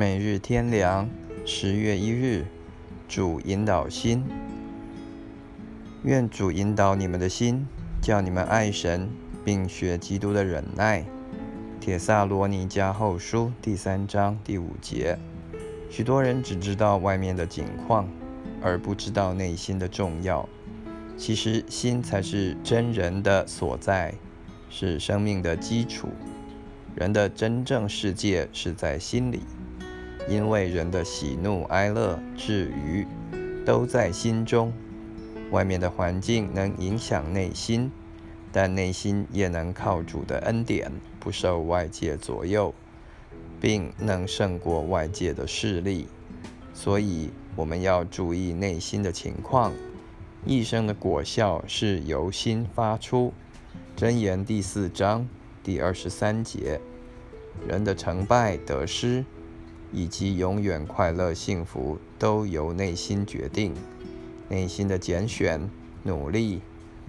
每日天凉，十月一日，主引导心。愿主引导你们的心，叫你们爱神，并学基督的忍耐。铁萨罗尼迦后书第三章第五节。许多人只知道外面的景况，而不知道内心的重要。其实，心才是真人的所在，是生命的基础。人的真正世界是在心里，因为人的喜怒哀乐、至于都在心中。外面的环境能影响内心，但内心也能靠主的恩典，不受外界左右，并能胜过外界的势力。所以，我们要注意内心的情况。一生的果效是由心发出，《箴言》第四章第二十三节。人的成败得失，以及永远快乐幸福，都由内心决定。内心的拣选、努力，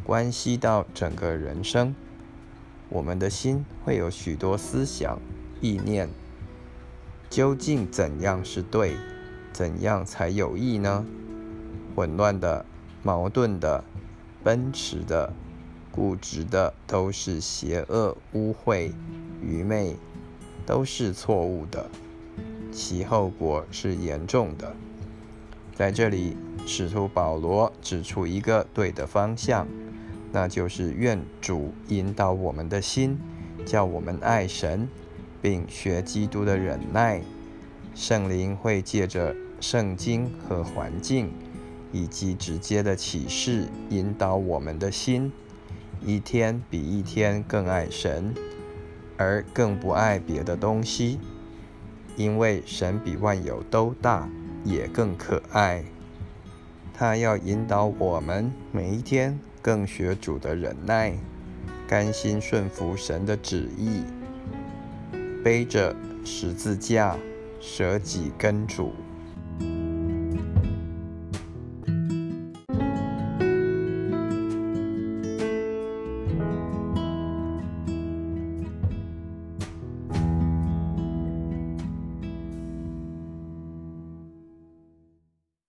关系到整个人生。我们的心会有许多思想、意念，究竟怎样是对，怎样才有益呢？混乱的。矛盾的、奔驰的、固执的，都是邪恶、污秽、愚昧，都是错误的，其后果是严重的。在这里，使徒保罗指出一个对的方向，那就是愿主引导我们的心，叫我们爱神，并学基督的忍耐。圣灵会借着圣经和环境。以及直接的启示引导我们的心，一天比一天更爱神，而更不爱别的东西，因为神比万有都大，也更可爱。他要引导我们每一天更学主的忍耐，甘心顺服神的旨意，背着十字架，舍己跟主。